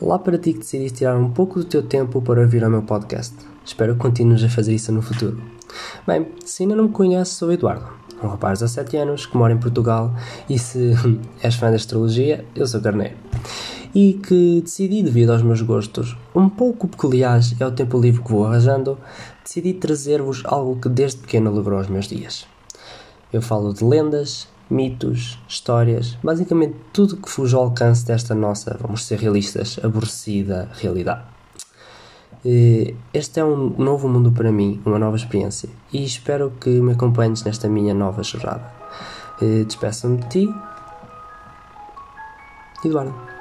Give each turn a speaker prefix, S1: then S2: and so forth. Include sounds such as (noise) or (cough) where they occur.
S1: Olá para ti que decidiste tirar um pouco do teu tempo para ouvir o meu podcast. Espero que continues a fazer isso no futuro. Bem, se ainda não me conheces, sou Eduardo, um rapaz de 17 anos que mora em Portugal e se (laughs) és fã da astrologia, eu sou carneiro. E que decidi, devido aos meus gostos um pouco peculiares e ao tempo livre que vou arranjando, decidi trazer-vos algo que desde pequeno alegrou os meus dias. Eu falo de lendas, mitos, histórias, basicamente tudo que fuja ao alcance desta nossa, vamos ser realistas, aborrecida realidade. Este é um novo mundo para mim, uma nova experiência, e espero que me acompanhes nesta minha nova jornada. Despeço-me de ti, Eduardo.